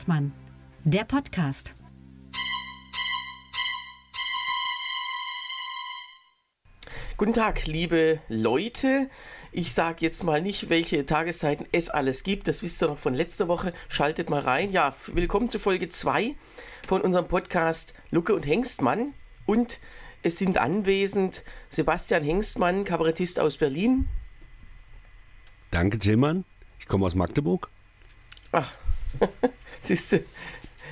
Hengstmann, der Podcast. Guten Tag, liebe Leute. Ich sage jetzt mal nicht, welche Tageszeiten es alles gibt. Das wisst ihr noch von letzter Woche. Schaltet mal rein. Ja, willkommen zu Folge 2 von unserem Podcast Lucke und Hengstmann. Und es sind anwesend Sebastian Hengstmann, Kabarettist aus Berlin. Danke, Tillmann. Ich komme aus Magdeburg. Ach, siehst du,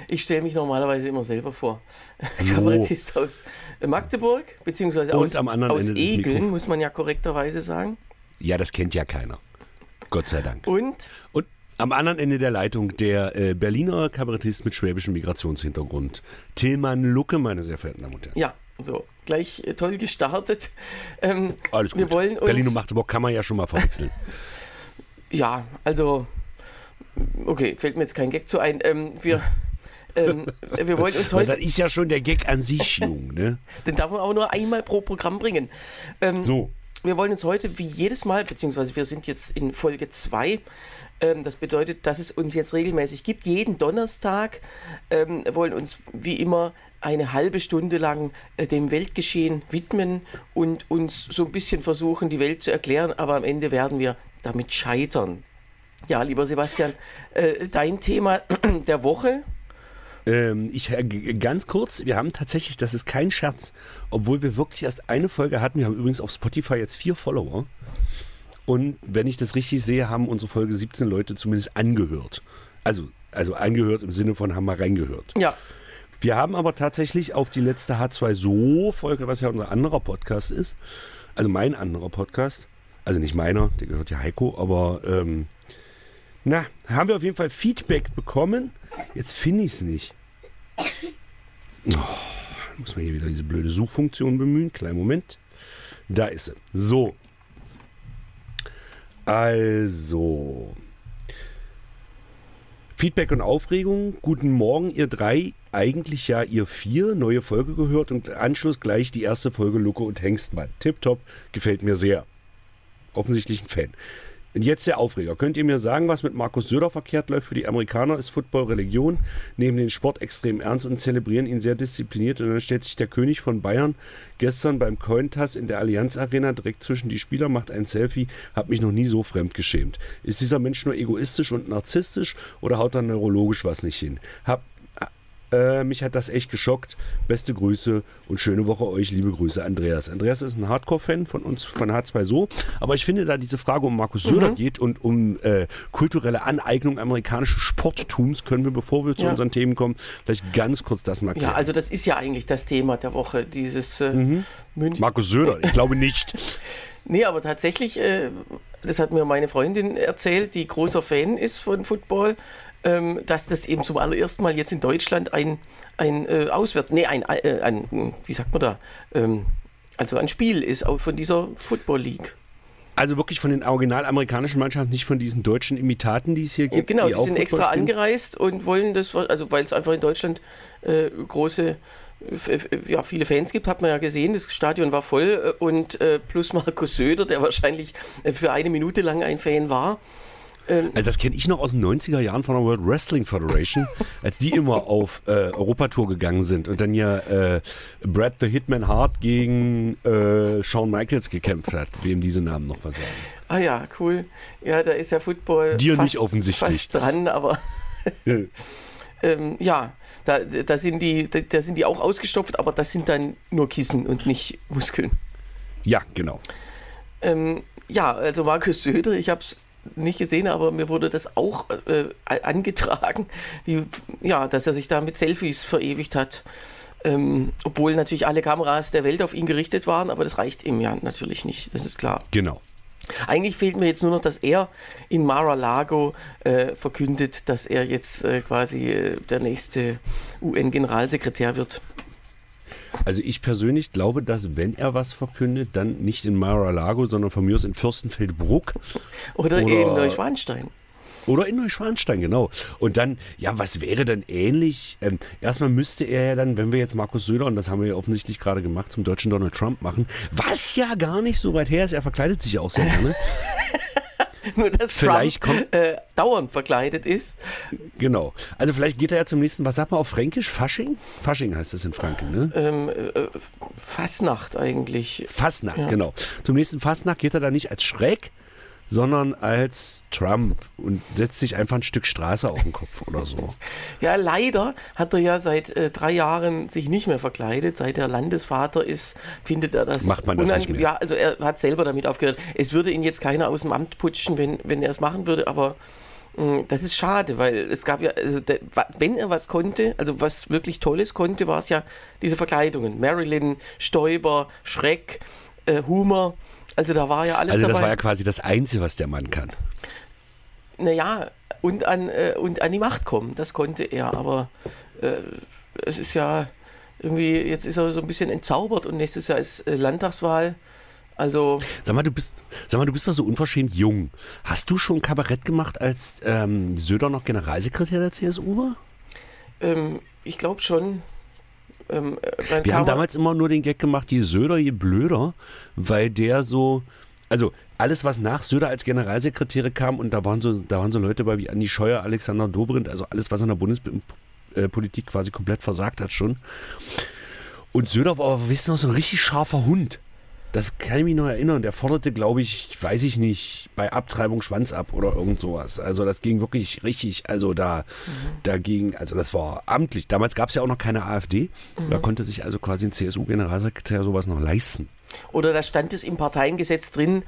ich stelle mich normalerweise immer selber vor. So. Kabarettist aus Magdeburg, beziehungsweise aus, aus Egeln, muss man ja korrekterweise sagen. Ja, das kennt ja keiner. Gott sei Dank. Und? Und am anderen Ende der Leitung der äh, Berliner Kabarettist mit schwäbischem Migrationshintergrund, Tillmann Lucke, meine sehr verehrten Damen und Herren. Ja, so, gleich äh, toll gestartet. Ähm, Alles gut. Wir wollen uns Berlin und Magdeburg kann man ja schon mal verwechseln. ja, also, okay, fällt mir jetzt kein Gag zu ein. Ähm, wir. Ähm, wir wollen uns heute. Das ist ja schon der Gag an sich, Jung, ne? Den darf man auch nur einmal pro Programm bringen. Ähm, so. Wir wollen uns heute wie jedes Mal, beziehungsweise wir sind jetzt in Folge 2, ähm, das bedeutet, dass es uns jetzt regelmäßig gibt. Jeden Donnerstag ähm, wollen uns wie immer eine halbe Stunde lang äh, dem Weltgeschehen widmen und uns so ein bisschen versuchen, die Welt zu erklären, aber am Ende werden wir damit scheitern. Ja, lieber Sebastian, äh, dein Thema der Woche ähm, ich äh, ganz kurz, wir haben tatsächlich, das ist kein Scherz, obwohl wir wirklich erst eine Folge hatten. Wir haben übrigens auf Spotify jetzt vier Follower. Und wenn ich das richtig sehe, haben unsere Folge 17 Leute zumindest angehört. Also, also angehört im Sinne von haben mal reingehört. Ja. Wir haben aber tatsächlich auf die letzte H2So-Folge, was ja unser anderer Podcast ist, also mein anderer Podcast, also nicht meiner, der gehört ja Heiko, aber ähm, na, haben wir auf jeden Fall Feedback bekommen. Jetzt finde ich es nicht. Oh, muss man hier wieder diese blöde Suchfunktion bemühen. Kleinen Moment. Da ist sie. So. Also. Feedback und Aufregung. Guten Morgen, ihr drei. Eigentlich ja ihr vier. Neue Folge gehört und Anschluss gleich die erste Folge Lucke und Hengstmann. Tipptopp. Gefällt mir sehr. Offensichtlich ein Fan. Jetzt der Aufreger. Könnt ihr mir sagen, was mit Markus Söder verkehrt läuft? Für die Amerikaner ist Football Religion, nehmen den Sport extrem ernst und zelebrieren ihn sehr diszipliniert. Und dann stellt sich der König von Bayern gestern beim Cointass in der Allianz Arena direkt zwischen die Spieler, macht ein Selfie, hat mich noch nie so fremd geschämt. Ist dieser Mensch nur egoistisch und narzisstisch oder haut da neurologisch was nicht hin? Hab äh, mich hat das echt geschockt. Beste Grüße und schöne Woche euch. Liebe Grüße, Andreas. Andreas ist ein Hardcore-Fan von uns, von H2 So. Aber ich finde, da diese Frage um Markus Söder mhm. geht und um äh, kulturelle Aneignung amerikanischen Sporttums, können wir, bevor wir zu ja. unseren Themen kommen, vielleicht ganz kurz das mal klären. Ja, also das ist ja eigentlich das Thema der Woche, dieses äh, mhm. München. Markus Söder, ich glaube nicht. Nee, aber tatsächlich, äh, das hat mir meine Freundin erzählt, die großer Fan ist von Football ähm, dass das eben zum allerersten Mal jetzt in Deutschland ein, ein äh, Auswärts, nee, ein, äh, ein, wie sagt man da, ähm, also ein Spiel ist auch von dieser Football League. Also wirklich von den original amerikanischen Mannschaften, nicht von diesen deutschen Imitaten, die es hier gibt. Genau, die, die sind extra spielen. angereist und wollen das, also weil es einfach in Deutschland äh, große ja, viele Fans gibt, hat man ja gesehen, das Stadion war voll äh, und äh, plus Markus Söder, der wahrscheinlich äh, für eine Minute lang ein Fan war. Ähm, also das kenne ich noch aus den 90er Jahren von der World Wrestling Federation, als die immer auf äh, Europatour gegangen sind und dann ja äh, Brad the Hitman Hart gegen äh, Shawn Michaels gekämpft hat, wem diese Namen noch was sagen. Ah ja, cool. Ja, da ist ja Football Dir fast, nicht offensichtlich. fast dran, aber ähm, ja, da, da, sind die, da, da sind die auch ausgestopft, aber das sind dann nur Kissen und nicht Muskeln. Ja, genau. Ähm, ja, also Markus Söder, ich habe es nicht gesehen, aber mir wurde das auch äh, angetragen, die, ja, dass er sich da mit Selfies verewigt hat. Ähm, obwohl natürlich alle Kameras der Welt auf ihn gerichtet waren, aber das reicht ihm ja natürlich nicht, das ist klar. Genau. Eigentlich fehlt mir jetzt nur noch, dass er in Mar-a-Lago äh, verkündet, dass er jetzt äh, quasi äh, der nächste UN-Generalsekretär wird. Also ich persönlich glaube, dass wenn er was verkündet, dann nicht in Mar-a-Lago, sondern von mir aus in Fürstenfeldbruck. Oder, oder in Neuschwanstein. Oder in Neuschwanstein, genau. Und dann, ja, was wäre dann ähnlich? Ähm, erstmal müsste er ja dann, wenn wir jetzt Markus Söder, und das haben wir ja offensichtlich gerade gemacht, zum deutschen Donald Trump machen, was ja gar nicht so weit her ist, er verkleidet sich ja auch sehr gerne. Nur, dass Vielleicht Trump äh, dauernd verkleidet ist. Genau. Also vielleicht geht er ja zum nächsten, was sagt man auf Fränkisch? Fasching? Fasching heißt das in Franken, ne? Ähm, äh, Fasnacht eigentlich. Fastnacht, Ja. genau. Zum nächsten Fastnacht geht er da nicht als Schreck, sondern als Trump und setzt sich einfach ein Stück Straße auf den Kopf oder so. Ja, leider hat er ja seit äh, drei Jahren sich nicht mehr verkleidet. Seit er Landesvater ist, findet er das. Macht man das nicht mehr? Ja, also er hat selber damit aufgehört. Es würde ihn jetzt keiner aus dem Amt putschen, wenn, wenn er es machen würde, aber mh, das ist schade, weil es gab ja, also der, wenn er was konnte, also was wirklich Tolles konnte, war es ja diese Verkleidungen. Marilyn, Stoiber, Schreck, äh, Humor. Also da war ja alles Also das dabei. war ja quasi das Einzige, was der Mann kann. Naja, und an, äh, und an die Macht kommen, das konnte er, aber äh, es ist ja irgendwie, jetzt ist er so ein bisschen entzaubert und nächstes Jahr ist äh, Landtagswahl. Also, Sag mal, du bist, sag mal, du bist doch so unverschämt jung. Hast du schon Kabarett gemacht, als ähm, Söder noch Generalsekretär der CSU war? ähm, ich glaube schon. Ähm, äh, Wir haben damals immer nur den Gag gemacht, je Söder, je blöder, weil der so, also alles, was nach Söder als Generalsekretäre kam, und da waren so, da waren so Leute bei wie Andi Scheuer, Alexander Dobrindt, also alles, was in der Bundespolitik quasi komplett versagt hat schon. Und Söder war aber, wisst ihr noch, so ein richtig scharfer Hund. Das kann ich mich noch erinnern. Der forderte, glaube ich, weiß ich nicht, bei Abtreibung Schwanz ab oder irgend sowas. Also das ging wirklich richtig, also da, da ging, also das war amtlich. Damals gab es ja auch noch keine AfD. Da konnte sich also quasi ein CSU-Generalsekretär sowas noch leisten. Oder da stand es im Parteiengesetz drin,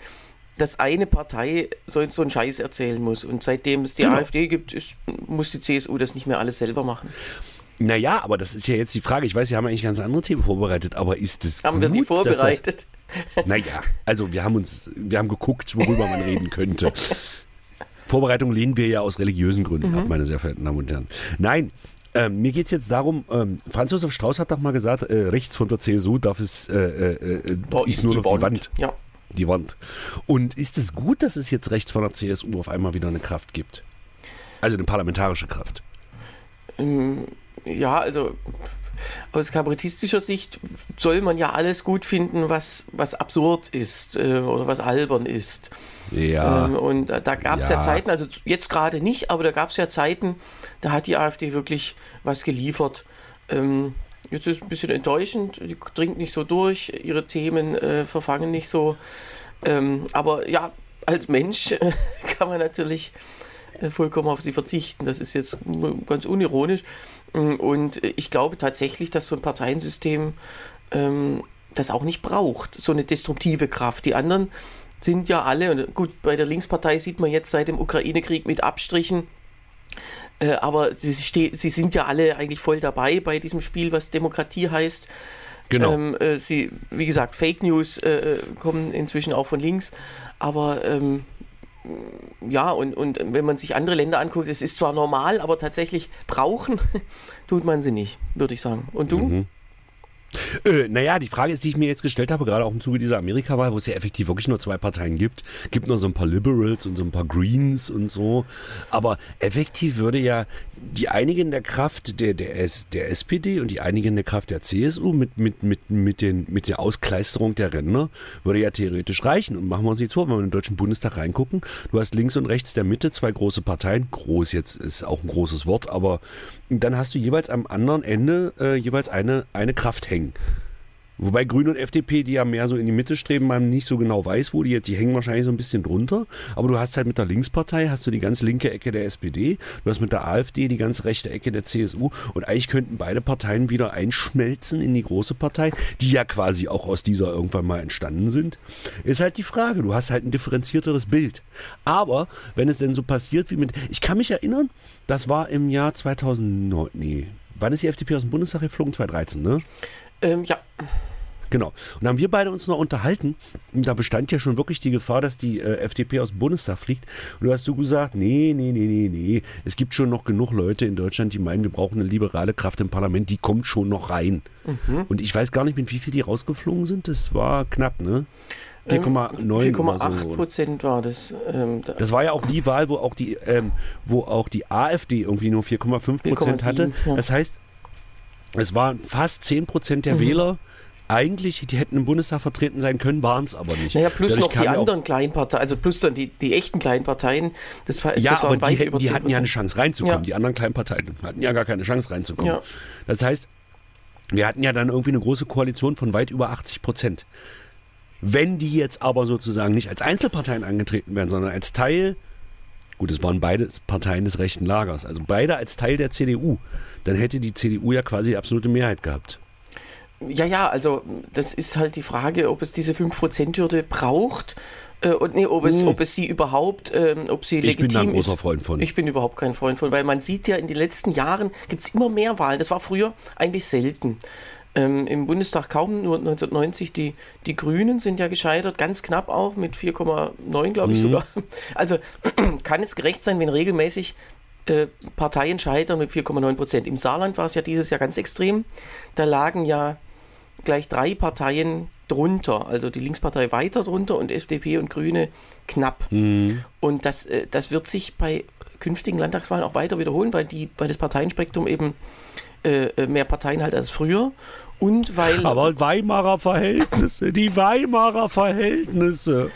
dass eine Partei so, so einen Scheiß erzählen muss. Und seitdem es die Genau. AfD gibt, ist, muss die CSU das nicht mehr alles selber machen. Naja, aber das ist ja jetzt die Frage. Ich weiß, wir haben eigentlich ganz andere Themen vorbereitet, aber ist es Haben gut, wir die vorbereitet? Naja, also wir haben uns, wir haben geguckt, worüber man reden könnte. Vorbereitung lehnen wir ja aus religiösen Gründen ab, meine sehr verehrten Damen und Herren. Nein, ähm, mir geht es jetzt darum, ähm, Franz Josef Strauß hat doch mal gesagt, äh, rechts von der CSU darf es, äh, äh, äh, Da ist nur noch die Wand. Ja. Die Wand. Und ist es gut, dass es jetzt rechts von der CSU auf einmal wieder eine Kraft gibt? Also eine parlamentarische Kraft. Ja, also aus kabarettistischer Sicht soll man ja alles gut finden, was, was absurd ist äh, oder was albern ist. Ja. Ähm, und da, da gab es ja. Ja. Zeiten, also jetzt gerade nicht, aber da gab es ja Zeiten, da hat die AfD wirklich was geliefert. Ähm, jetzt ist es ein bisschen enttäuschend, die dringt nicht so durch, ihre Themen äh, verfangen nicht so. Ähm, aber ja, als Mensch äh, kann man natürlich äh, vollkommen auf sie verzichten. Das ist jetzt ganz unironisch. Mm, Und äh, ich glaube tatsächlich, dass so ein Parteiensystem ähm, das auch nicht braucht, so eine destruktive Kraft. Die anderen sind ja alle, und gut, bei der Linkspartei sieht man jetzt seit dem Ukraine-Krieg mit Abstrichen, äh, aber sie, sie sind ja alle eigentlich voll dabei bei diesem Spiel, was Demokratie heißt. Genau. Ähm, äh, sie, wie gesagt, Fake News äh, kommen inzwischen auch von links, aber ähm, ja, und, und wenn man sich andere Länder anguckt, es ist zwar normal, aber tatsächlich brauchen tut man sie nicht, würde ich sagen. Und du? Mhm. Äh, naja, die Frage ist, die ich mir jetzt gestellt habe, gerade auch im Zuge dieser Amerika-Wahl, wo es ja effektiv wirklich nur zwei Parteien gibt, gibt nur so ein paar Liberals und so ein paar Greens und so. Aber effektiv würde ja die einigende Kraft der, der, S, der SPD und die einigende Kraft der CSU mit, mit, mit, mit, den, mit der Auskleisterung der Ränder würde ja theoretisch reichen. Und machen wir uns nichts vor, wenn wir in den Deutschen Bundestag reingucken, du hast links und rechts der Mitte zwei große Parteien, groß jetzt ist auch ein großes Wort, aber dann hast du jeweils am anderen Ende äh, jeweils eine, eine Kraft hängen. Wobei Grüne und FDP, die ja mehr so in die Mitte streben, man nicht so genau weiß, wo die jetzt, die hängen wahrscheinlich so ein bisschen drunter. Aber du hast halt mit der Linkspartei, hast du die ganz linke Ecke der SPD, du hast mit der AfD die ganz rechte Ecke der CSU und eigentlich könnten beide Parteien wieder einschmelzen in die große Partei, die ja quasi auch aus dieser irgendwann mal entstanden sind. Ist halt die Frage, du hast halt ein differenzierteres Bild. Aber wenn es denn so passiert wie mit, ich kann mich erinnern, das war im Jahr 2009, nee, wann ist die FDP aus dem Bundestag geflogen? 2013, ne? Ähm, ja, Genau. Und da haben wir beide uns noch unterhalten. Und da bestand ja schon wirklich die Gefahr, dass die äh, FDP aus dem Bundestag fliegt. Und du hast du gesagt, nee, nee, nee, nee, nee. Es gibt schon noch genug Leute in Deutschland, die meinen, wir brauchen eine liberale Kraft im Parlament. Die kommt schon noch rein. Und ich weiß gar nicht, mit wie viel die rausgeflogen sind. Das war knapp, ne? 4,9 oder 4,8 so. Prozent war das. Ähm, da, Das war ja auch die Wahl, wo auch die, ähm, wo auch die AfD irgendwie nur 4,5 Prozent hatte. 4,7, ja. Das heißt, es waren fast 10 Prozent Mhm. der Wähler, eigentlich, die hätten im Bundestag vertreten sein können, waren es aber nicht. Naja, plus Dadurch noch die anderen kleinen Parteien, also plus dann die, die echten kleinen Parteien. Das war, Ja, das aber die, hätten, die hatten ja eine 10%. Chance reinzukommen. Ja. Die anderen kleinen Parteien hatten ja gar keine Chance reinzukommen. Ja. Das heißt, wir hatten ja dann irgendwie eine große Koalition von weit über 80 Prozent. Wenn die jetzt aber sozusagen nicht als Einzelparteien angetreten wären, sondern als Teil, gut, es waren beide Parteien des rechten Lagers, also beide als Teil der CDU, dann hätte die CDU ja quasi absolute Mehrheit gehabt. Ja, ja, also das ist halt die Frage, ob es diese 5%-Hürde braucht äh, und nee, ob, es, ob es sie überhaupt, ähm, ob sie Hm. Ich legitim bin da ein ist. großer Freund von. Ich bin überhaupt kein Freund von, weil man sieht ja in den letzten Jahren gibt es immer mehr Wahlen. Das war früher eigentlich selten. Ähm, Im Bundestag kaum, nur 1990 die, die Grünen sind ja gescheitert, ganz knapp auch mit 4,9 glaube ich Mhm. sogar. Also kann es gerecht sein, wenn regelmäßig äh, Parteien scheitern mit 4,9 Prozent. Im Saarland war es ja dieses Jahr ganz extrem. Da lagen ja gleich drei Parteien drunter, also die Linkspartei weiter drunter und FDP und Grüne knapp. Und das, äh, das wird sich bei künftigen Landtagswahlen auch weiter wiederholen, weil, die, weil das Parteienspektrum eben äh, mehr Parteien hat als früher und weil Aber Weimarer Verhältnisse, die Weimarer Verhältnisse.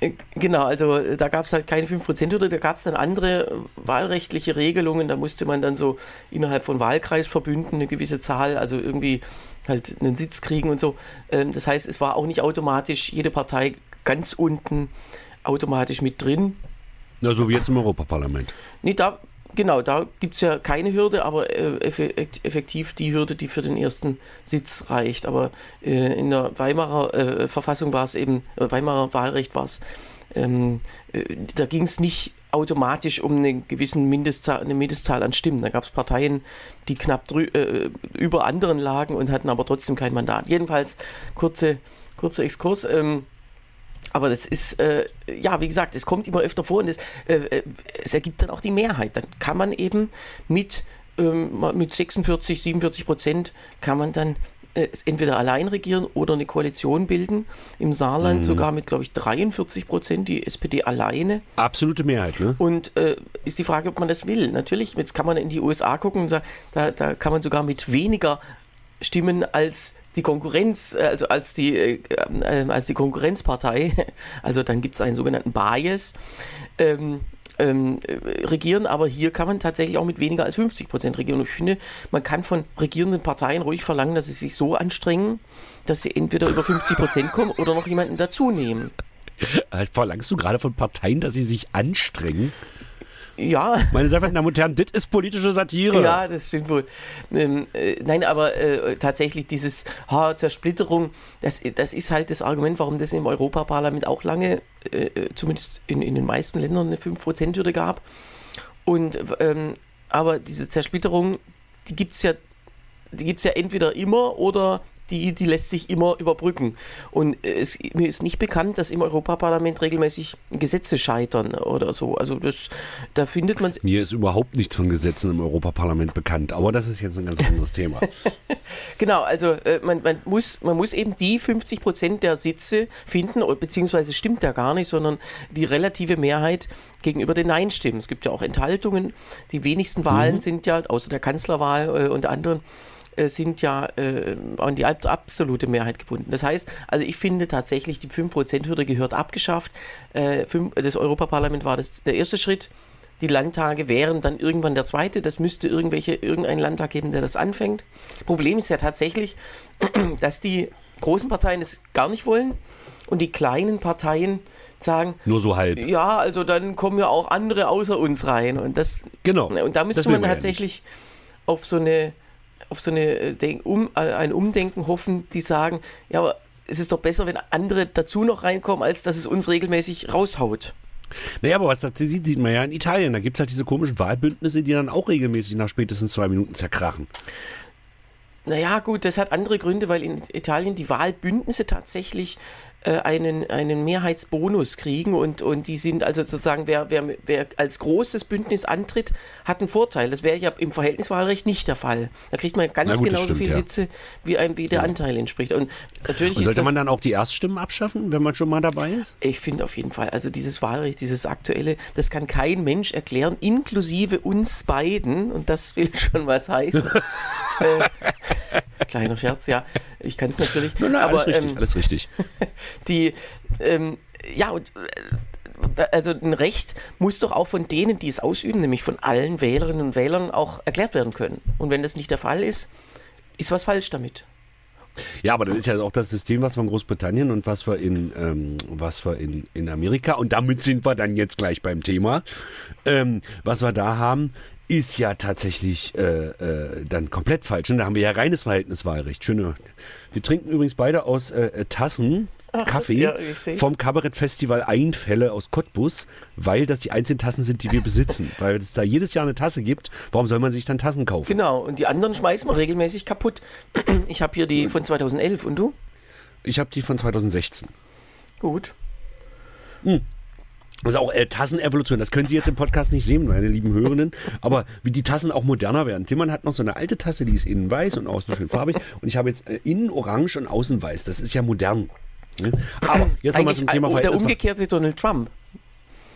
Äh, Genau, also äh, da gab es halt keine 5%-Hürde, da gab es dann andere äh, wahlrechtliche Regelungen, da musste man dann so innerhalb von Wahlkreisverbünden eine gewisse Zahl, also irgendwie halt einen Sitz kriegen und so. Ähm, Das heißt, es war auch nicht automatisch jede Partei ganz unten automatisch mit drin. Na, so wie jetzt im Europaparlament. Nee, da, genau, da gibt es ja keine Hürde, aber äh, eff- effektiv die Hürde, die für den ersten Sitz reicht. Aber äh, in der Weimarer äh, Verfassung war es eben, Weimarer Wahlrecht war es, ähm, äh, da ging es nicht automatisch um eine gewissen Mindestzahl, eine Mindestzahl an Stimmen. Da gab es Parteien, die knapp über anderen lagen und hatten aber trotzdem kein Mandat. Jedenfalls kurze, kurzer Exkurs. Ähm, aber das ist, äh, ja, wie gesagt, es kommt immer öfter vor und es, äh, äh, es ergibt dann auch die Mehrheit. Dann kann man eben mit, ähm, mit 46, 47 Prozent kann man dann äh, entweder allein regieren oder eine Koalition bilden. Im Saarland sogar mit, glaube ich, 43 Prozent, die SPD alleine. Absolute Mehrheit, ne? Und äh, ist die Frage, ob man das will. Natürlich, jetzt kann man in die USA gucken und sagen, da, da kann man sogar mit weniger Stimmen als die Konkurrenz, äh, also als die, äh, äh, als die Konkurrenzpartei, also dann gibt es einen sogenannten Bias, ähm, ähm, äh, regieren, aber hier kann man tatsächlich auch mit weniger als 50 Prozent regieren. Und ich finde, man kann von regierenden Parteien ruhig verlangen, dass sie sich so anstrengen, dass sie entweder über 50 Prozent kommen oder noch jemanden dazu nehmen. Verlangst du gerade von Parteien, dass sie sich anstrengen? Ja, Meine sehr verehrten Damen und Herren, das ist politische Satire. Ja, das stimmt wohl. Ähm, äh, nein, aber äh, tatsächlich dieses ha, Zersplitterung, das, das ist halt das Argument, warum das im Europaparlament auch lange, äh, äh, zumindest in, in den meisten Ländern, eine 5%-Hürde gab. Und ähm, aber diese Zersplitterung, die gibt es ja, die gibt's ja entweder immer oder die, die lässt sich immer überbrücken. Und äh, es, mir ist nicht bekannt, dass im Europaparlament regelmäßig Gesetze scheitern oder so. Also das, da findet man Mir ist überhaupt nichts von Gesetzen im Europaparlament bekannt, aber das ist jetzt ein ganz anderes Thema. Genau, also äh, man, man, muss, man muss eben die 50 Prozent der Sitze finden, beziehungsweise stimmt ja gar nicht, sondern die relative Mehrheit gegenüber den Nein-Stimmen. Es gibt ja auch Enthaltungen. Die wenigsten Wahlen sind ja, außer der Kanzlerwahl äh, und anderen, äh, sind ja äh, an die ab- absolute Mehrheit gebunden. Das heißt, also ich finde tatsächlich, die 5%-Hürde gehört abgeschafft. Äh, das Europaparlament war das, der erste Schritt. Die Landtage wären dann irgendwann der zweite. Das müsste irgendwelche, irgendeinen Landtag geben, der das anfängt. Problem ist ja tatsächlich, dass die großen Parteien es gar nicht wollen und die kleinen Parteien sagen, Nur so halb. ja, also dann kommen ja auch andere außer uns rein. Und das Genau. und da müsste man man ja tatsächlich auf so eine auf so eine äh, Denk um, äh, ein Umdenken hoffen, die sagen, ja, aber es ist doch besser, wenn andere dazu noch reinkommen, als dass es uns regelmäßig raushaut. Naja, aber was das sieht, sieht man ja in Italien. Da gibt es halt diese komischen Wahlbündnisse, die dann auch regelmäßig nach spätestens zwei Minuten zerkrachen. Naja, gut, das hat andere Gründe, weil in Italien die Wahlbündnisse tatsächlich einen, einen Mehrheitsbonus kriegen und, und die sind also sozusagen, wer, wer, wer als großes Bündnis antritt, hat einen Vorteil. Das wäre ja im Verhältniswahlrecht nicht der Fall. Da kriegt man ganz gut, genauso stimmt, viele ja. Sitze, wie, ein, wie der Anteil entspricht. Und natürlich Und sollte man dann auch die Erststimmen abschaffen, wenn man schon mal dabei ist? ich finde auf jeden Fall, also dieses Wahlrecht, dieses aktuelle, das kann kein Mensch erklären, inklusive uns beiden, und das will schon was heißen. äh, kleiner Scherz, ja. Ich kann es natürlich. Nein, nein, aber, alles richtig, ähm, alles richtig. die, ähm, ja, äh, also ein Recht muss doch auch von denen, die es ausüben, nämlich von allen Wählerinnen und Wählern, auch erklärt werden können. Und wenn das nicht der Fall ist, ist was falsch damit. Ja, aber das ist ja auch das System, was wir in Großbritannien und was wir in, ähm, was wir in, in Amerika, und damit sind wir dann jetzt gleich beim Thema, ähm, was wir da haben, ist ja tatsächlich äh, äh, dann komplett falsch. Und da haben wir ja reines Verhältniswahlrecht. Schöne. Wir trinken übrigens beide aus äh, Tassen. Kaffee ja, vom Kabarettfestival Einfälle aus Cottbus, weil das die einzigen Tassen sind, die wir besitzen. weil es da jedes Jahr eine Tasse gibt, warum soll man sich dann Tassen kaufen? Genau, und die anderen schmeißen wir regelmäßig kaputt. Ich habe hier die von 2011 und du? Ich habe die von 2016. Gut. Das ist auch äh, Tassenevolution. Das können Sie jetzt im Podcast nicht sehen, meine lieben Hörenden. Aber wie die Tassen auch moderner werden. Timmern hat noch so eine alte Tasse, die ist innen weiß und außen schön farbig. Und ich habe jetzt äh, innen orange und außen weiß. Das ist ja modern. Ne? Aber jetzt nochmal zum Thema der umgekehrte Donald Trump.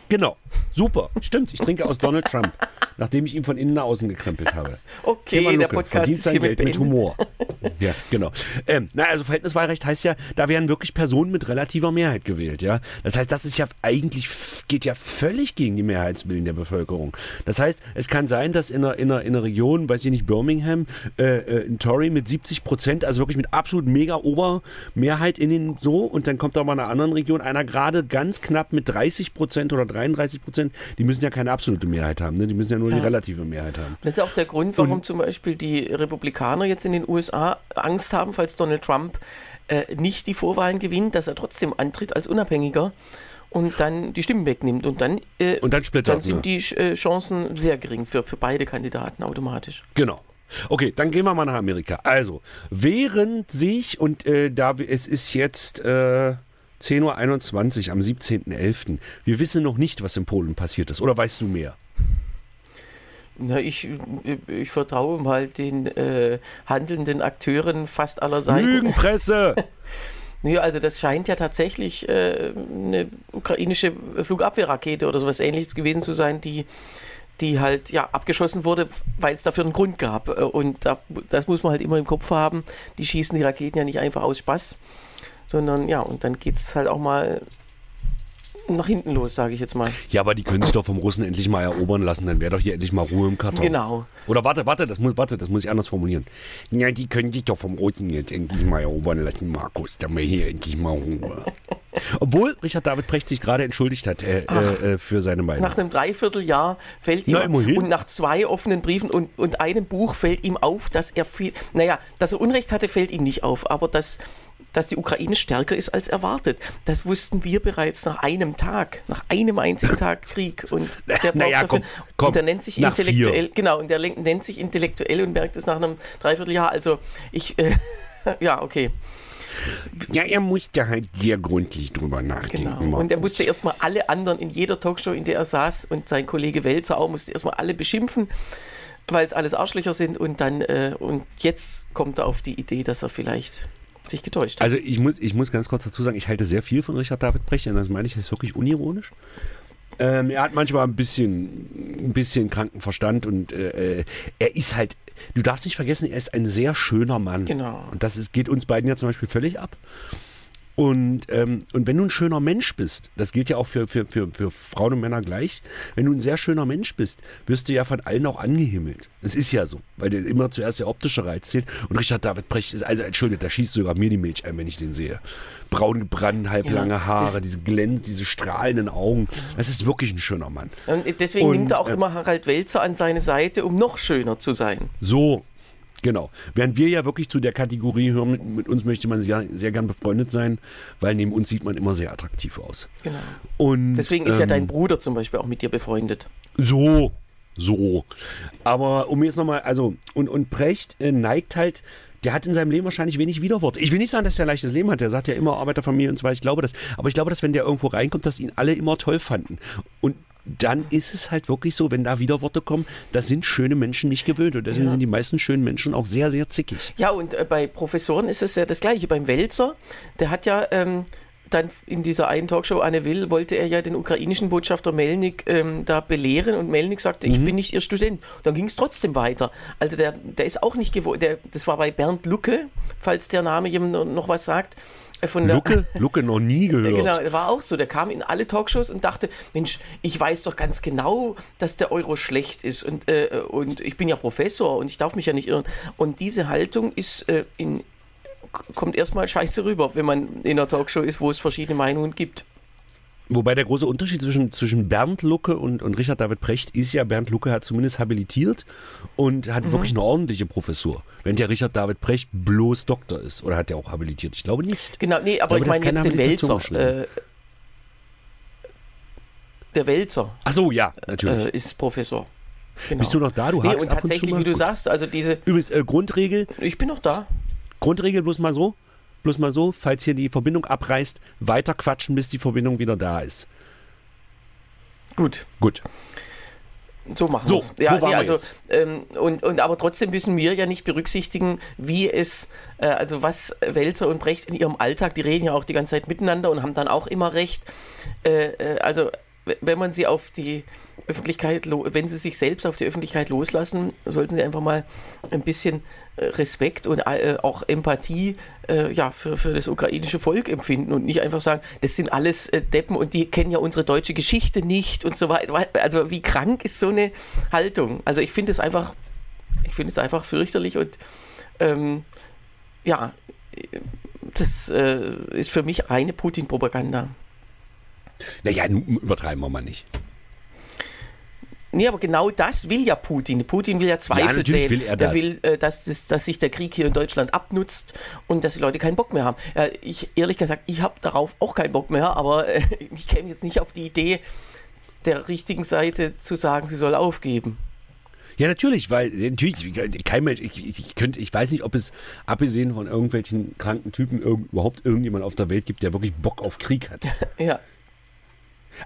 Genau. Super. Stimmt. Ich trinke aus Donald Trump, nachdem ich ihn von innen nach außen gekrempelt habe. Okay, der Lucke Podcast verdient ist sein Geld mit beendet. Humor. Ja, genau. Ähm, na, also Verhältniswahlrecht heißt ja, da werden wirklich Personen mit relativer Mehrheit gewählt, ja. Das heißt, das ist ja eigentlich, geht ja völlig gegen die Mehrheitswillen der Bevölkerung. Das heißt, es kann sein, dass in einer, in einer, in einer Region, weiß ich nicht, Birmingham, äh, äh, ein Tory mit 70 Prozent, also wirklich mit absolut mega Obermehrheit in den so, und dann kommt da mal in einer anderen Region einer gerade ganz knapp mit 30 Prozent oder 33 Prozent, die müssen ja keine absolute Mehrheit haben, ne? die müssen ja nur die Ja. relative Mehrheit haben. Das ist auch der Grund, warum zum Beispiel die Republikaner jetzt in den USA Angst haben, falls Donald Trump äh, nicht die Vorwahlen gewinnt, dass er trotzdem antritt als Unabhängiger und dann die Stimmen wegnimmt. Und dann, äh, Und dann dann sind sie. die äh, Chancen sehr gering für, für beide Kandidaten automatisch. Genau. Okay, dann gehen wir mal nach Amerika. Also, während sich, und äh, da es ist jetzt äh, 10.21 Uhr am 17.11., wir wissen noch nicht, was in Polen passiert ist. Oder weißt du mehr? Na, ich, ich vertraue mal den äh, handelnden Akteuren fast aller Seiten. Lügenpresse! Nee, also das scheint ja tatsächlich äh, eine ukrainische Flugabwehrrakete oder sowas ähnliches gewesen zu sein, die, die halt ja abgeschossen wurde, weil es dafür einen Grund gab. Äh, Und da, das muss man halt immer im Kopf haben. Die schießen die Raketen ja nicht einfach aus Spaß, sondern ja, und dann geht es halt auch mal nach hinten los, sage ich jetzt mal. ja, aber die können sich doch vom Russen endlich mal erobern lassen, dann wäre doch hier endlich mal Ruhe im Karton. Genau. Oder warte, warte, das muss, warte, das muss ich anders formulieren. Ja, die können sich doch vom Russen jetzt endlich mal erobern lassen, Markus, dann wir hier endlich mal Ruhe. Obwohl Richard David Precht sich gerade entschuldigt hat äh, äh, äh, für seine Meinung. Nach einem Dreivierteljahr fällt ihm Na, und nach zwei offenen Briefen und, und einem Buch fällt ihm auf, dass er viel, naja, dass er Unrecht hatte, fällt ihm nicht auf, aber dass, dass die Ukraine stärker ist als erwartet. Das wussten wir bereits nach einem Tag, nach einem einzigen Tag Krieg. Und der Naja, komm, komm, und der nennt sich intellektuell, genau, und der nennt sich intellektuell und merkt es nach einem Dreivierteljahr. Also ich, äh, ja, okay. Ja, er musste halt sehr gründlich drüber nachdenken. Genau. Und er musste erstmal alle anderen in jeder Talkshow, in der er saß, und sein Kollege Welzer auch, musste erstmal alle beschimpfen, weil es alles Arschlöcher sind. Und dann, äh, und jetzt kommt er auf die Idee, dass er vielleicht sich getäuscht hat. Also ich muss, ich muss ganz kurz dazu sagen, ich halte sehr viel von Richard David Brecht und das meine ich jetzt wirklich unironisch. Ähm, er hat manchmal ein bisschen, ein bisschen kranken Verstand und äh, äh, er ist halt, du darfst nicht vergessen, er ist ein sehr schöner Mann. Genau. Und das ist, geht uns beiden ja zum Beispiel völlig ab. Und, ähm, und wenn du ein schöner Mensch bist, das gilt ja auch für, für, für, für Frauen und Männer gleich, wenn du ein sehr schöner Mensch bist, wirst du ja von allen auch angehimmelt. Es ist ja so, weil der immer zuerst der optische Reiz zählt. Und Richard David Brecht ist, also entschuldigt, da schießt sogar mir die Milch ein, wenn ich den sehe. Braun gebrannt, halblange Ja, Haare, diese glänz, diese strahlenden Augen. Das ist wirklich ein schöner Mann. und deswegen und, nimmt er auch äh, immer Harald Welzer an seine Seite, um noch schöner zu sein. So, genau. Während wir ja wirklich zu der Kategorie hören, mit, mit uns möchte man sehr, sehr gern befreundet sein, weil neben uns sieht man immer sehr attraktiv aus. Genau. Und, Deswegen ist ja ähm, dein Bruder zum Beispiel auch mit dir befreundet. So, so. Aber um jetzt nochmal, also, und, und Brecht äh, neigt halt, der hat in seinem Leben wahrscheinlich wenig Widerworte. Ich will nicht sagen, dass er ein leichtes Leben hat. Der sagt ja immer Arbeiterfamilie und so weiter. Ich glaube das. Aber ich glaube, dass wenn der irgendwo reinkommt, dass ihn alle immer toll fanden. Und dann ist es halt wirklich so, wenn da Widerworte kommen, das sind schöne Menschen nicht gewöhnt. Und deswegen Ja. sind die meisten schönen Menschen auch sehr, sehr zickig. Ja, und äh, bei Professoren ist es ja das Gleiche. Beim Welzer, der hat ja ähm, dann in dieser einen Talkshow Anne Will wollte er ja den ukrainischen Botschafter Melnik ähm, da belehren und Melnik sagte, Mhm. ich bin nicht ihr Student. Dann ging es trotzdem weiter. Also der, der ist auch nicht gewohnt, das war bei Bernd Lucke, falls der Name jemand noch was sagt. Von Lucke, Lucke noch nie gehört. Genau, der war auch so. Der kam in alle Talkshows und dachte, Mensch, ich weiß doch ganz genau, dass der Euro schlecht ist und, äh, und ich bin ja Professor und ich darf mich ja nicht irren. Und diese Haltung ist äh, in, kommt erstmal scheiße rüber, wenn man in einer Talkshow ist, wo es verschiedene Meinungen gibt. Wobei der große Unterschied zwischen, zwischen Bernd Lucke und, und Richard David Precht ist ja, Bernd Lucke hat zumindest habilitiert und hat Mhm. wirklich eine ordentliche Professur. Während der Richard David Precht bloß Doktor ist. Oder hat er auch habilitiert? Ich glaube nicht. Genau, nee, aber glaube, ich meine jetzt den Wälzer. Äh, der Wälzer Ach so, ja, natürlich. äh, ist Professor. Genau. Bist du noch da? Du Nee, hakst und ab und zu tatsächlich, mal? wie du Gut. sagst, also diese, Übrigens, äh, Grundregel, ich bin noch da. Grundregel bloß mal so, bloß mal so, falls hier die Verbindung abreißt, weiter quatschen, bis die Verbindung wieder da ist. Gut. Gut. So machen So. Ja, nee, wir also, jetzt? ähm, und, und aber trotzdem müssen wir ja nicht berücksichtigen, wie es, äh, also was Welzer und Brecht in ihrem Alltag, die reden ja auch die ganze Zeit miteinander und haben dann auch immer recht. Äh, äh, also wenn man sie auf die Öffentlichkeit, wenn sie sich selbst auf die Öffentlichkeit loslassen, sollten sie einfach mal ein bisschen äh, Respekt und äh, auch Empathie äh, ja, für, für das ukrainische Volk empfinden und nicht einfach sagen, das sind alles Deppen und die kennen ja unsere deutsche Geschichte nicht und so weiter. Also wie krank ist so eine Haltung? Also ich finde es einfach, ich finde es einfach fürchterlich und ähm, ja, das äh, ist für mich reine Putin-Propaganda. Naja, übertreiben wir mal nicht. Nee, aber genau das will ja Putin. Putin will ja Zweifel natürlich sehen. will er das. will, äh, dass, das, dass sich der Krieg hier in Deutschland abnutzt und dass die Leute keinen Bock mehr haben. Äh, ich, ehrlich gesagt, ich habe darauf auch keinen Bock mehr, aber äh, ich käme jetzt nicht auf die Idee, der richtigen Seite zu sagen, sie soll aufgeben. Ja, natürlich, weil natürlich kein Mensch, ich, ich, ich, könnte, ich weiß nicht, ob es abgesehen von irgendwelchen kranken Typen irgend, überhaupt irgendjemand auf der Welt gibt, der wirklich Bock auf Krieg hat. Ja,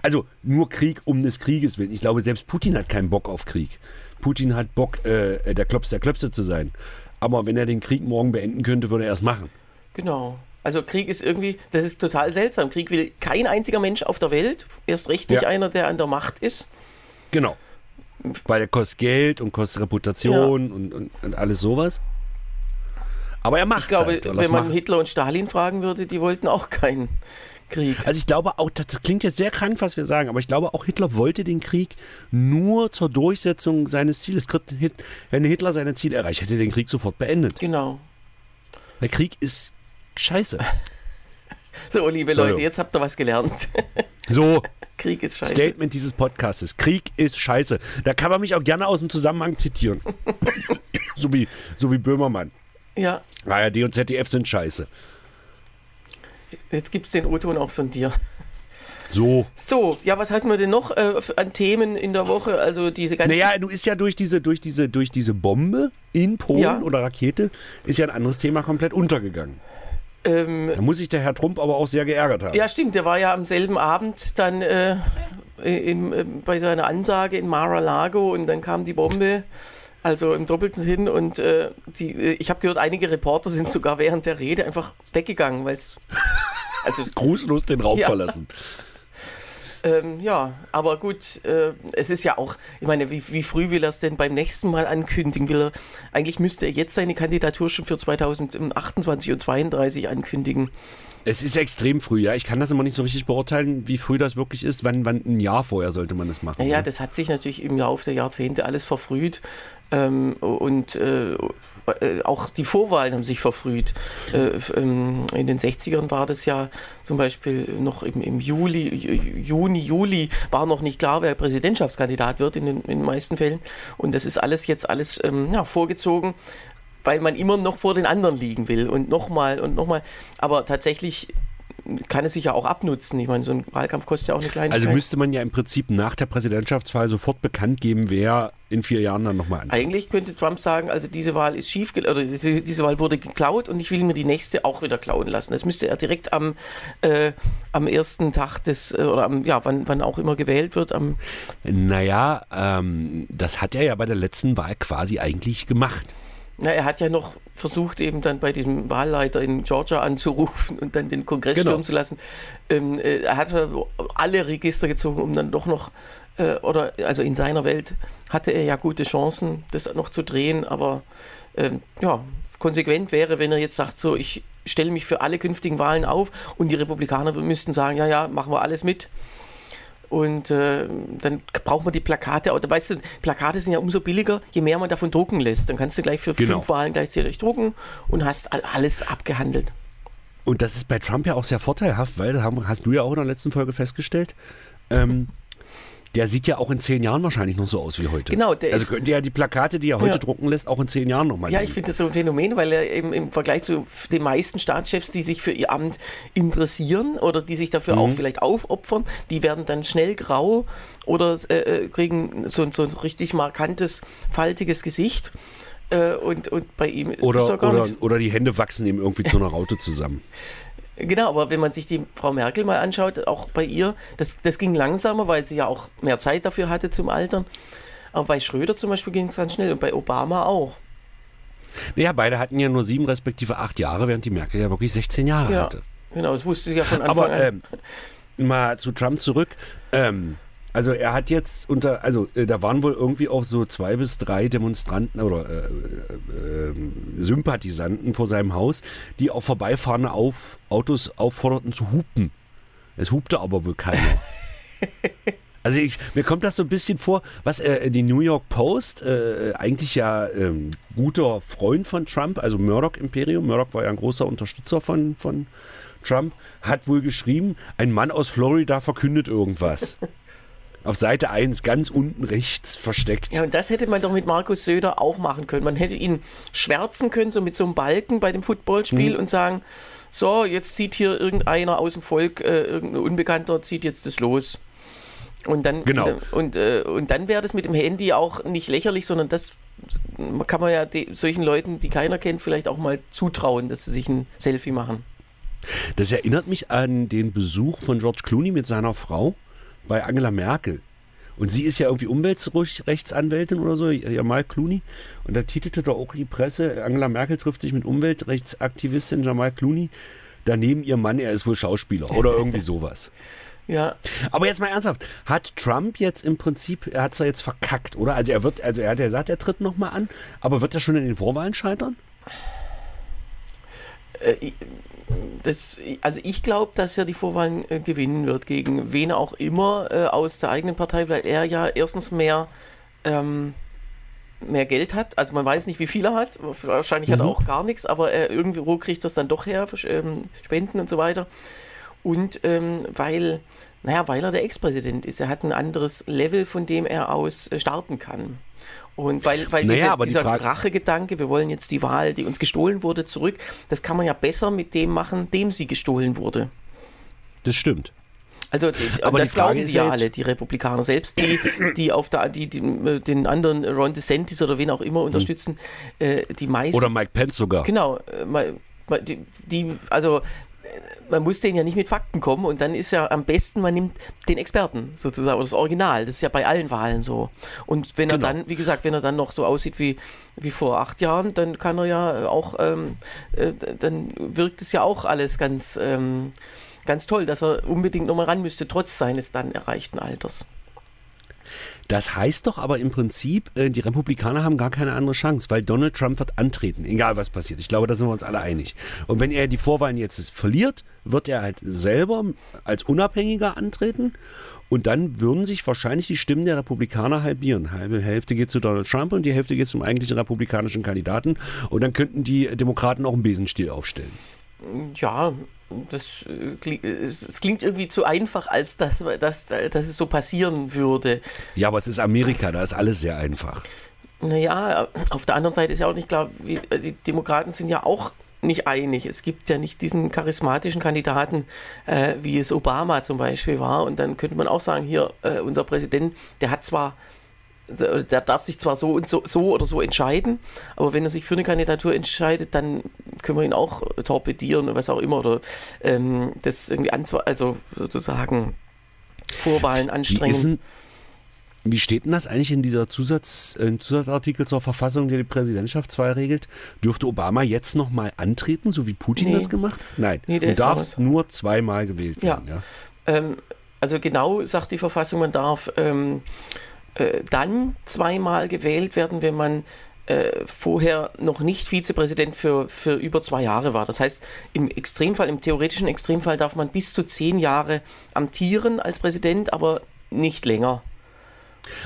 Also nur Krieg um des Krieges willen. Ich glaube, selbst Putin hat keinen Bock auf Krieg. Putin hat Bock, äh, der Klops der Klöpse zu sein. Aber wenn er den Krieg morgen beenden könnte, würde er es machen. genau. Also Krieg ist irgendwie, das ist total seltsam. Krieg will kein einziger Mensch auf der Welt, erst recht nicht Ja. einer, der an der Macht ist. Genau. Weil er kostet Geld und kostet Reputation und, und, und alles sowas. Aber er macht Ich glaube, halt, wenn man macht. Hitler und Stalin fragen würde, die wollten auch keinen Krieg. Also ich glaube auch, das klingt jetzt sehr krank, was wir sagen, aber ich glaube auch Hitler wollte den Krieg nur zur Durchsetzung seines Zieles. Wenn Hitler seine Ziele erreicht, hätte er den Krieg sofort beendet. Genau. Der Krieg ist scheiße. So, liebe So, Leute, jo. jetzt habt ihr was gelernt. So, Krieg ist scheiße. Statement dieses Podcastes. Krieg ist scheiße. Da kann man mich auch gerne aus dem Zusammenhang zitieren. so, wie, so wie Böhmermann. Ja, ARD und ZDF sind scheiße. Jetzt gibt's den O-Ton auch von dir. So. So, ja, was hatten wir denn noch äh, an Themen in der Woche? Also diese ganzen. Naja, du ist ja durch diese, durch diese, durch diese Bombe in Polen Ja. oder Rakete, ist ja ein anderes Thema komplett untergegangen. ähm, Da muss sich der Herr Trump aber auch sehr geärgert haben. ja, stimmt, der war ja am selben Abend dann äh, im, äh, bei seiner Ansage in Mar-a-Lago und dann kam die Bombe. Also im doppelten Sinn und äh, die, äh, ich habe gehört, einige Reporter sind sogar während der Rede einfach weggegangen, weil es also Grußlos den Raum Ja. verlassen. Ähm, ja, aber gut, äh, es ist ja auch, ich meine, wie, wie früh will er es denn beim nächsten Mal ankündigen? Will er, eigentlich müsste er jetzt seine Kandidatur schon für 2028 und 32 ankündigen. Es ist extrem früh, ja. Ich kann das immer nicht so richtig beurteilen, wie früh das wirklich ist. Wann, wann ein Jahr vorher sollte man das machen. Naja, ne? das hat sich natürlich im Laufe der Jahrzehnte alles verfrüht. Ähm, und äh, äh, auch die Vorwahlen haben sich verfrüht. Äh, ähm, in den 60ern war das ja zum Beispiel noch im, Juli, Ju- Juni, Juli war noch nicht klar, wer Präsidentschaftskandidat wird in den, in den meisten Fällen. Und das ist alles jetzt alles ähm, ja, vorgezogen, weil man immer noch vor den anderen liegen will und nochmal und nochmal. Aber tatsächlich kann es sich ja auch abnutzen. Ich meine, so ein Wahlkampf kostet ja auch eine Kleinigkeit. Also müsste man ja im Prinzip nach der Präsidentschaftswahl sofort bekannt geben, wer in vier Jahren dann nochmal antritt. Eigentlich könnte Trump sagen, also diese Wahl ist schief, oder diese, diese Wahl wurde geklaut und ich will mir die nächste auch wieder klauen lassen. Das müsste er direkt am, äh, am ersten Tag des, äh, oder am, ja, wann, wann auch immer gewählt wird, am, Naja, ähm, das hat er ja bei der letzten Wahl quasi eigentlich gemacht. Na, er hat ja noch versucht, eben dann bei diesem Wahlleiter in Georgia anzurufen und dann den Kongress Genau. stürmen zu lassen. Ähm, äh, er hat alle Register gezogen, um dann doch noch, äh, oder also in seiner Welt hatte er ja gute Chancen, das noch zu drehen, aber ähm, ja, konsequent wäre, wenn er jetzt sagt, so, ich stelle mich für alle künftigen Wahlen auf und die Republikaner müssten sagen, ja, ja, machen wir alles mit. Und äh, dann braucht man die Plakate. Oder weißt du, Plakate sind ja umso billiger, je mehr man davon drucken lässt. Dann kannst du gleich für Genau. fünf Wahlen gleichzeitig drucken und hast all- alles abgehandelt. Und das ist bei Trump ja auch sehr vorteilhaft, weil, das hast du ja auch in der letzten Folge festgestellt, ähm, der sieht ja auch in zehn Jahren wahrscheinlich noch so aus wie heute. Genau, der also ist- könnte ja die Plakate, die er heute Ja. drucken lässt, auch in zehn Jahren nochmal Ja, ich finde das so ein Phänomen, weil er eben im Vergleich zu den meisten Staatschefs, die sich für ihr Amt interessieren oder die sich dafür Mhm. auch vielleicht aufopfern, die werden dann schnell grau oder äh, äh, kriegen so, ein- so ein richtig markantes, faltiges Gesicht. Äh, und, und bei ihm Oder, gar oder, oder die Hände wachsen ihm irgendwie zu einer Raute zusammen. Genau, aber wenn man sich die Frau Merkel mal anschaut, auch bei ihr, das, das ging langsamer, weil sie ja auch mehr Zeit dafür hatte zum Altern. Aber bei Schröder zum Beispiel ging es ganz schnell und bei Obama auch. Naja, beide hatten ja nur sieben respektive acht Jahre, während die Merkel ja wirklich 16 Jahre Ja, hatte. genau, das wusste sie ja von Anfang Aber an. ähm, mal zu Trump zurück. Ähm, also er hat jetzt unter, also äh, da waren wohl irgendwie auch so zwei bis drei Demonstranten oder äh, äh, äh, Sympathisanten vor seinem Haus, die auch vorbeifahrende auf, Autos aufforderten zu hupen. Es hupte aber wohl keiner. Also ich, mir kommt das so ein bisschen vor, was äh, die New York Post, äh, eigentlich ja ähm, guter Freund von Trump, also Murdoch-Imperium, Murdoch war ja ein großer Unterstützer von, von Trump, hat wohl geschrieben, ein Mann aus Florida verkündet irgendwas. Auf Seite 1, ganz unten rechts versteckt. Ja, und das hätte man doch mit Markus Söder auch machen können. Man hätte ihn schwärzen können, so mit so einem Balken bei dem Footballspiel Mhm. und sagen, so, jetzt zieht hier irgendeiner aus dem Volk, äh, irgendein Unbekannter zieht jetzt das los. Und dann, Genau. und, äh, und dann wäre das mit dem Handy auch nicht lächerlich, sondern das kann man ja de, solchen Leuten, die keiner kennt, vielleicht auch mal zutrauen, dass sie sich ein Selfie machen. Das erinnert mich an den Besuch von George Clooney mit seiner Frau bei Angela Merkel. Und sie ist ja irgendwie Umweltrechtsanwältin oder so, Jamal Clooney. Und da titelte doch auch die Presse, Angela Merkel trifft sich mit Umweltrechtsaktivistin Jamal Clooney. Daneben ihr Mann, er ist wohl Schauspieler oder irgendwie sowas. Ja, Aber jetzt mal ernsthaft, hat Trump jetzt im Prinzip, er hat es ja jetzt verkackt, oder? Also er wird, also er hat ja gesagt, er tritt nochmal an, aber wird er schon in den Vorwahlen scheitern? Äh, das, also ich glaube, dass er die Vorwahlen äh, gewinnen wird, gegen wen auch immer äh, aus der eigenen Partei, weil er ja erstens mehr, ähm, mehr Geld hat. Also man weiß nicht, wie viel er hat. Wahrscheinlich hat er auch gar nichts, aber er irgendwo kriegt das dann doch her, ähm, Spenden und so weiter. Und ähm, weil, naja, weil er der Ex-Präsident ist. Er hat ein anderes Level, von dem er aus äh, starten kann. Und weil, weil Naja, diese, die dieser Frage- Rachegedanke, wir wollen jetzt die Wahl, die uns gestohlen wurde, zurück, das kann man ja besser mit dem machen, dem sie gestohlen wurde. Das stimmt. Also die, Aber das die glauben die ja alle, die Republikaner. Selbst die, die auf der, die, die den anderen Ron DeSantis oder wen auch immer unterstützen, äh, die meisten. Oder Mike Pence sogar. Genau, äh, die, die, also man muss denen ja nicht mit Fakten kommen und dann ist ja am besten, man nimmt den Experten sozusagen, oder das Original. Das ist ja bei allen Wahlen so. Und wenn er Genau. dann, wie gesagt, wenn er dann noch so aussieht wie, wie vor acht Jahren, dann kann er ja auch, ähm, äh, dann wirkt es ja auch alles ganz, ähm, ganz toll, dass er unbedingt nochmal ran müsste, trotz seines dann erreichten Alters. Das heißt doch aber im Prinzip, äh, die Republikaner haben gar keine andere Chance, weil Donald Trump wird antreten, egal was passiert. Ich glaube, da sind wir uns alle einig. Und wenn er die Vorwahlen jetzt verliert, wird er halt selber als Unabhängiger antreten. Und dann würden sich wahrscheinlich die Stimmen der Republikaner halbieren. Halbe Hälfte geht zu Donald Trump und die Hälfte geht zum eigentlichen republikanischen Kandidaten. Und dann könnten die Demokraten auch einen Besenstiel aufstellen. Ja, das, äh, äh, es klingt irgendwie zu einfach, als dass, dass, dass es so passieren würde. Ja, aber es ist Amerika, da ist alles sehr einfach. Naja, auf der anderen Seite ist ja auch nicht klar, wie, äh, die Demokraten sind ja auch nicht einig. Es gibt ja nicht diesen charismatischen Kandidaten, äh, wie es Obama zum Beispiel war. Und dann könnte man auch sagen, hier, äh, unser Präsident, der hat zwar, der darf sich zwar so und so, so oder so entscheiden, aber wenn er sich für eine Kandidatur entscheidet, dann können wir ihn auch torpedieren und was auch immer oder ähm, das irgendwie anzwe also sozusagen Vorwahlen anstrengen. Wie steht denn das eigentlich in dieser Zusatz, äh, Zusatzartikel zur Verfassung, der die Präsidentschaftswahl regelt? Dürfte Obama jetzt nochmal antreten, so wie Putin Nee. das gemacht? Nein, Nee, du darfst nur zweimal gewählt Ja. werden. Ja. Ähm, also genau sagt die Verfassung, man darf ähm, äh, dann zweimal gewählt werden, wenn man äh, vorher noch nicht Vizepräsident für, für über zwei Jahre war. Das heißt, im Extremfall, im theoretischen Extremfall darf man bis zu zehn Jahre amtieren als Präsident, aber nicht länger.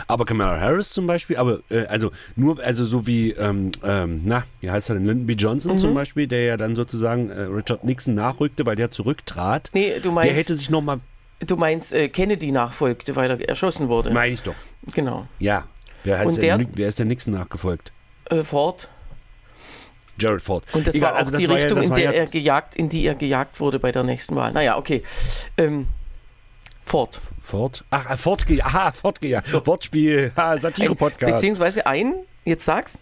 Aber Kamala Harris zum Beispiel, aber äh, also nur, also so wie, ähm, ähm, na, wie heißt er denn, Lyndon B. Johnson Mhm. zum Beispiel, der ja dann sozusagen äh, Richard Nixon nachrückte, weil der zurücktrat. Nee, du der meinst, hätte sich nochmal, du meinst äh, Kennedy nachfolgte, weil er erschossen wurde. meine ich doch, Genau. ja. Wer, heißt der, der- wer ist der Nixon nachgefolgt? Äh, Ford. Jared Ford. Und das Egal, war auch also das die war ja- Richtung, das in der ja- er gejagt, in die er gejagt wurde bei der nächsten Wahl. Naja, okay. Ähm, Ford. Ford? Ach, äh, Ford, ge- aha, Ford, ja. Wortspiel, ha, Ein, Satire-Podcast. beziehungsweise ein, jetzt sag's,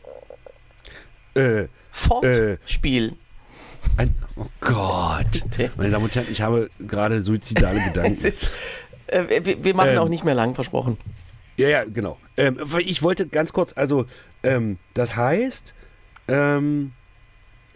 Äh, Ford-Spiel. Ein, oh Gott. Meine Damen und Herren, ich habe gerade suizidale Gedanken. ist, äh, wir, wir machen Ähm. auch nicht mehr lang, versprochen. Ja, ja, genau. Ähm, ich wollte ganz kurz, also, ähm, das heißt, ähm,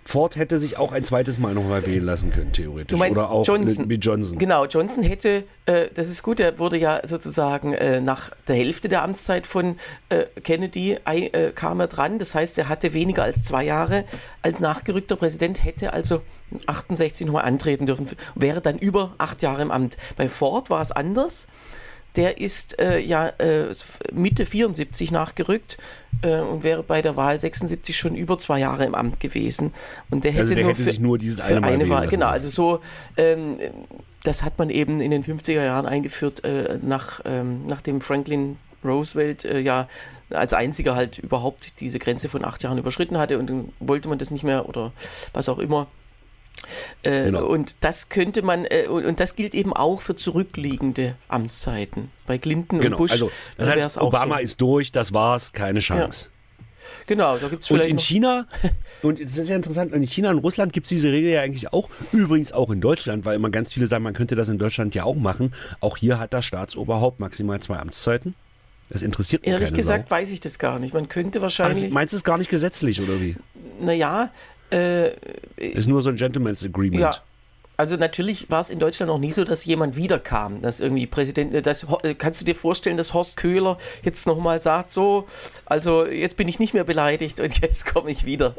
Ford hätte sich auch ein zweites Mal nochmal wählen lassen können, theoretisch. Du meinst Oder auch Johnson. B. Johnson. Genau, Johnson hätte, äh, das ist gut, er wurde ja sozusagen äh, nach der Hälfte der Amtszeit von äh, Kennedy äh, kam er dran. Das heißt, er hatte weniger als zwei Jahre als nachgerückter Präsident, hätte also 68 nochmal antreten dürfen, wäre dann über acht Jahre im Amt. Bei Ford war es anders. Der ist äh, ja äh, Mitte 74 nachgerückt äh, und wäre bei der Wahl 76 schon über zwei Jahre im Amt gewesen. Und der hätte, Also der nur hätte für, sich nur dieses eine eine Wahl. Genau, also so, ähm, das hat man eben in den 50er Jahren eingeführt, äh, nach, ähm, nachdem Franklin Roosevelt äh, ja als einziger halt überhaupt diese Grenze von acht Jahren überschritten hatte und dann wollte man das nicht mehr oder was auch immer. Äh, Genau. Und das könnte man, äh, und, und das gilt eben auch für zurückliegende Amtszeiten. Bei Clinton Genau, und Bush also das äh, heißt, wär's auch Obama so. ist durch, das war's, keine Chance. Genau, da gibt es Und vielleicht in noch, China, und es ist ja interessant, und in China und Russland gibt es diese Regel ja eigentlich auch, übrigens auch in Deutschland, weil immer ganz viele sagen, man könnte das in Deutschland ja auch machen. Auch hier hat das Staatsoberhaupt maximal zwei Amtszeiten. Das interessiert nur ehrlich gesagt Sau. weiß ich das gar nicht. Man könnte Ach, wahrscheinlich, meinst du es gar nicht gesetzlich oder wie? naja, äh, Ist nur so ein Gentleman's Agreement. Ja, also natürlich war es in Deutschland noch nie so, dass jemand wiederkam, dass irgendwie Präsident, äh, das, äh, kannst du dir vorstellen, dass Horst Köhler jetzt nochmal sagt, so, also jetzt bin ich nicht mehr beleidigt und jetzt komme ich wieder.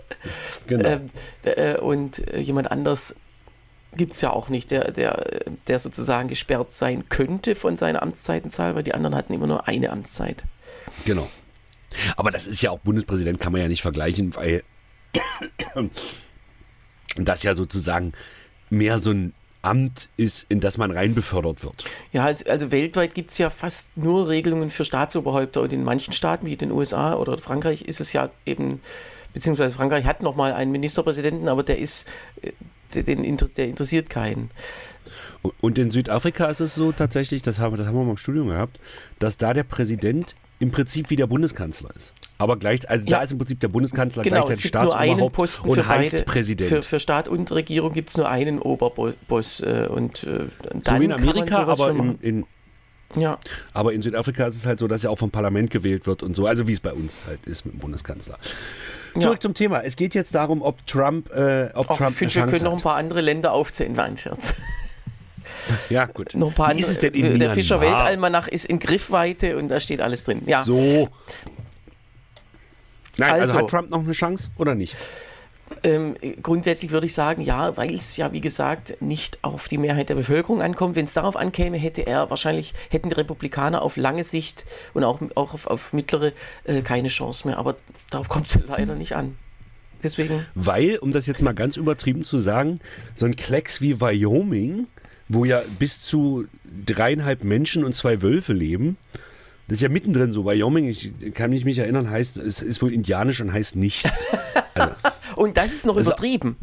Genau. Ähm, äh, und äh, jemand anders gibt es ja auch nicht, der, der, der sozusagen gesperrt sein könnte von seiner Amtszeitenzahl, weil die anderen hatten immer nur eine Amtszeit. Genau. Aber das ist ja auch Bundespräsident, kann man ja nicht vergleichen, weil das ja sozusagen mehr so ein Amt ist, in das man rein befördert wird. Ja, es- also weltweit gibt es ja fast nur Regelungen für Staatsoberhäupter und in manchen Staaten wie den USA oder Frankreich ist es ja eben, beziehungsweise Frankreich hat nochmal einen Ministerpräsidenten, aber der ist, äh, der, den, der interessiert keinen. Und- in Südafrika ist es so tatsächlich, das haben, wir- das haben wir mal im Studium gehabt, dass da der Präsident im Prinzip wie der Bundeskanzler ist. Aber gleich, also Ja. da ist im Prinzip der Bundeskanzler Genau, es gleichzeitig gibt nur einen Staatsoberhaupt Posten und für heißt beide. Präsident. Für, für Staat und Regierung gibt es nur einen Oberboss äh, und äh, dann so wie in kann man Amerika, aber in, in, ja, aber in Südafrika ist es halt so, dass er auch vom Parlament gewählt wird und so, also wie es bei uns halt ist mit dem Bundeskanzler. ja. Zurück zum Thema. Es geht jetzt darum, ob Trump, äh, ob ich Trump eine finde, wir können noch ein hat. paar andere Länder aufzählen. Nein, Scherz. Ja, gut. Noch ein paar Wie ist es denn in der? Fischer Weltalmanach ist in Griffweite und da steht alles drin. Ja, So. Nein, also, Also. hat Trump noch eine Chance oder nicht? Ähm, grundsätzlich würde ich sagen, ja, weil es ja, wie gesagt, nicht auf die Mehrheit der Bevölkerung ankommt. Wenn es darauf ankäme, hätte er wahrscheinlich, hätten die Republikaner auf lange Sicht und auch, auch auf, auf mittlere äh, keine Chance mehr. Aber darauf kommt es leider nicht an. Deswegen, Weil, um das jetzt mal ganz übertrieben zu sagen, so ein Klecks wie Wyoming, wo ja bis zu dreieinhalb Menschen und zwei Wölfe leben, das ist ja mittendrin so. Wyoming, ich kann mich nicht erinnern, heißt, es ist wohl indianisch und heißt nichts. und das ist noch Also- übertrieben.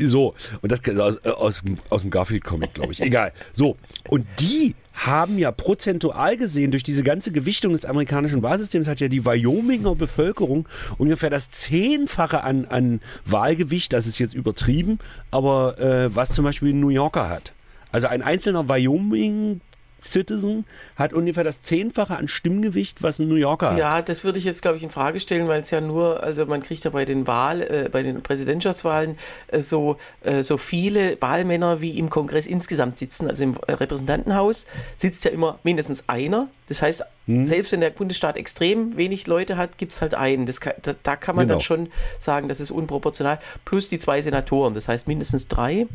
So, und das aus, äh, aus, dem- aus dem Garfield-Comic, glaube ich. Egal. So, und die haben ja prozentual gesehen, durch diese ganze Gewichtung des amerikanischen Wahlsystems hat ja die Wyominger Bevölkerung ungefähr das Zehnfache an, an Wahlgewicht, das ist jetzt übertrieben, aber äh, was zum Beispiel ein New Yorker hat. Also ein einzelner Wyoming Citizen hat ungefähr das Zehnfache an Stimmgewicht, was ein New Yorker hat. Ja, das würde ich jetzt, glaube ich, in Frage stellen, weil es ja nur, also man kriegt ja bei den Wahl, äh, bei den Präsidentschaftswahlen äh, so, äh, so viele Wahlmänner wie im Kongress insgesamt sitzen. Also im äh, Repräsentantenhaus sitzt ja immer mindestens einer. Das heißt, Hm. selbst wenn der Bundesstaat extrem wenig Leute hat, gibt es halt einen. Das kann, da, da kann man Genau. dann schon sagen, das ist unproportional. Plus die zwei Senatoren, das heißt mindestens drei.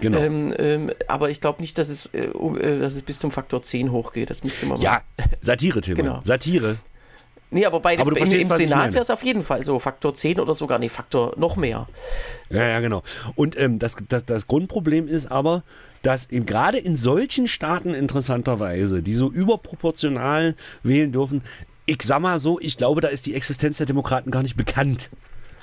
Genau. Ähm, ähm, aber ich glaube nicht, dass es, äh, äh, dass es bis zum Faktor 10 hochgeht. Das müsste man mal. ja, Satire, Tim. Genau. Satire. Nee, aber bei Aber du im, Senat wäre es auf jeden Fall so. Faktor 10 oder sogar, nee, Faktor noch mehr. Ja, ja, genau. Und ähm, das, das, das Grundproblem ist aber, dass eben gerade in solchen Staaten interessanterweise, die so überproportional wählen dürfen, ich sag mal so, ich glaube, da ist die Existenz der Demokraten gar nicht bekannt.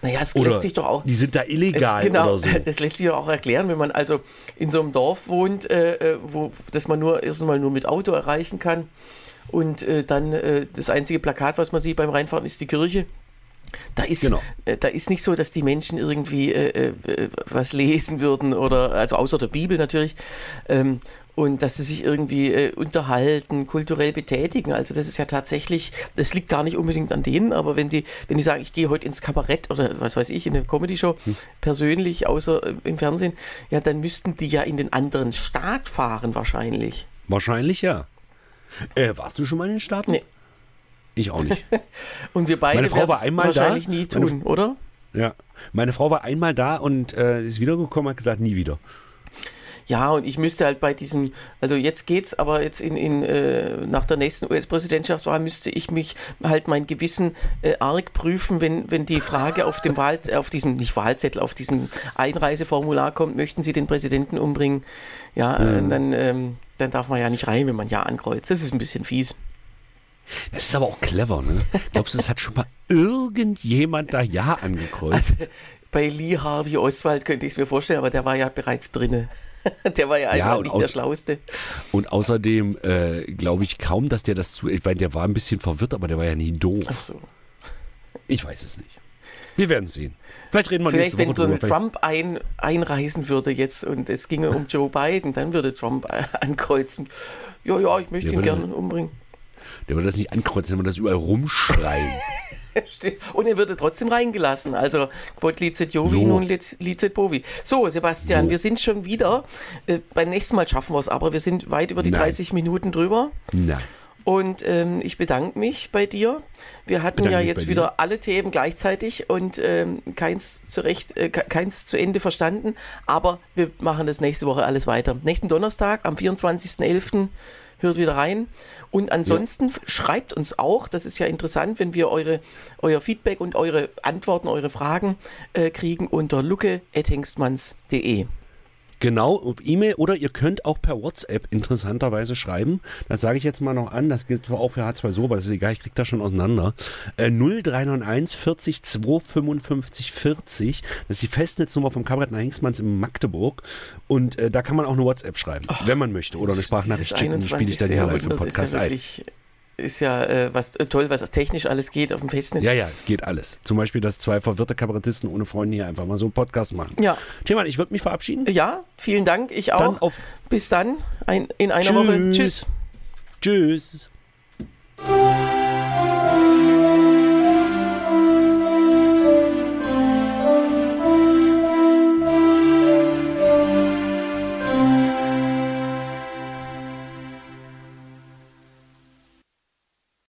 Naja, es Oder lässt sich doch auch. die sind da Es, illegal genau, oder so. das lässt sich doch auch erklären, wenn man also in so einem Dorf wohnt, äh, äh, wo das man nur erstmal nur mit Auto erreichen kann. Und äh, dann äh, das einzige Plakat, was man sieht beim Reinfahren, ist die Kirche. Da ist, Genau. äh, da ist nicht so, dass die Menschen irgendwie äh, äh, was lesen würden oder, also außer der Bibel natürlich, ähm, und dass sie sich irgendwie unterhalten, kulturell betätigen. Also das ist ja tatsächlich, das liegt gar nicht unbedingt an denen, aber wenn die, wenn die sagen, ich gehe heute ins Kabarett oder was weiß ich, in eine Comedy-Show, persönlich, außer im Fernsehen, ja, dann müssten die ja in den anderen Staat fahren wahrscheinlich. Wahrscheinlich ja. Äh, warst du schon mal in den Staaten? Nee. Ich auch nicht. Und wir beide Meine Frau war einmal da. wahrscheinlich nie Meine- tun, oder? ja. Meine Frau war einmal da und äh, ist wiedergekommen und hat gesagt, nie wieder. Ja, und ich müsste halt bei diesem, also jetzt geht's, aber jetzt in, in äh, nach der nächsten US-Präsidentschaftswahl müsste ich mich halt mein Gewissen äh, arg prüfen, wenn, wenn die Frage auf dem Wahl, auf diesem, nicht Wahlzettel, auf diesem Einreiseformular kommt, möchten Sie den Präsidenten umbringen? Ja, äh, dann, ähm, dann darf man ja nicht rein, wenn man Ja ankreuzt. Das ist ein bisschen fies. Das ist aber auch clever, ne? Glaubst du, es hat schon mal irgendjemand da Ja angekreuzt? Bei Lee Harvey Oswald könnte ich es mir vorstellen, aber der war ja bereits drinne. Der war ja einfach und nicht der Schlauste. Und außerdem äh, glaube ich kaum, dass der das zu. Ich meine, der war ein bisschen verwirrt, aber der war ja nie doof. Ach so. Ich weiß es nicht. Wir werden es sehen. Vielleicht reden wir Vielleicht, nächste wenn Woche so ein drüber. Vielleicht- Trump ein, einreisen würde jetzt und es ginge um Joe Biden, dann würde Trump äh, ankreuzen. Ja, ja, ich möchte Der ihn gerne umbringen. Der würde das nicht ankreuzen, der würde das überall rumschreien. Und er würde trotzdem reingelassen. Also Quod licet Jovi, So. nun lic- licet Bovi. So, Sebastian, So. wir sind schon wieder. Äh, beim nächsten Mal schaffen wir es aber. Wir sind weit über die Nein. 30 Minuten drüber. Na, Und ähm, ich bedanke mich bei dir. Wir hatten Bedanke ja jetzt wieder alle Themen gleichzeitig und ähm, keins, zurecht, äh, ke- keins zu Ende verstanden. Aber wir machen das nächste Woche alles weiter. Nächsten Donnerstag am 24.11. hört wieder rein. Und ansonsten f- schreibt uns auch, das ist ja interessant, wenn wir eure, euer Feedback und eure Antworten, eure Fragen äh, kriegen unter lucke.hengstmanns.de. genau, auf E-Mail oder ihr könnt auch per WhatsApp interessanterweise schreiben. Das sage ich jetzt mal noch an. Das gilt zwar auch für H2 so, aber das ist egal, ich kriege das schon auseinander. Äh, 0391 40 255 40. Das ist die Festnetznummer vom Kabarett nach Hengstmanns in Magdeburg. Und äh, da kann man auch eine WhatsApp schreiben, wenn man möchte. Oder eine Sprachnachricht schicken. Spiele ich dann hier live im 21. Podcast ein. Ist ja äh, was äh, toll, was technisch alles geht auf dem Festnetz. Ja, ja, geht alles. Zum Beispiel, dass zwei verwirrte Kabarettisten ohne Freunde hier einfach mal so einen Podcast machen. Ja. Tillmann, ich würde mich verabschieden. Ja, vielen Dank. Ich Dann auch. auf Bis dann. Ein, in einer Tschüss. Woche. Tschüss. Tschüss.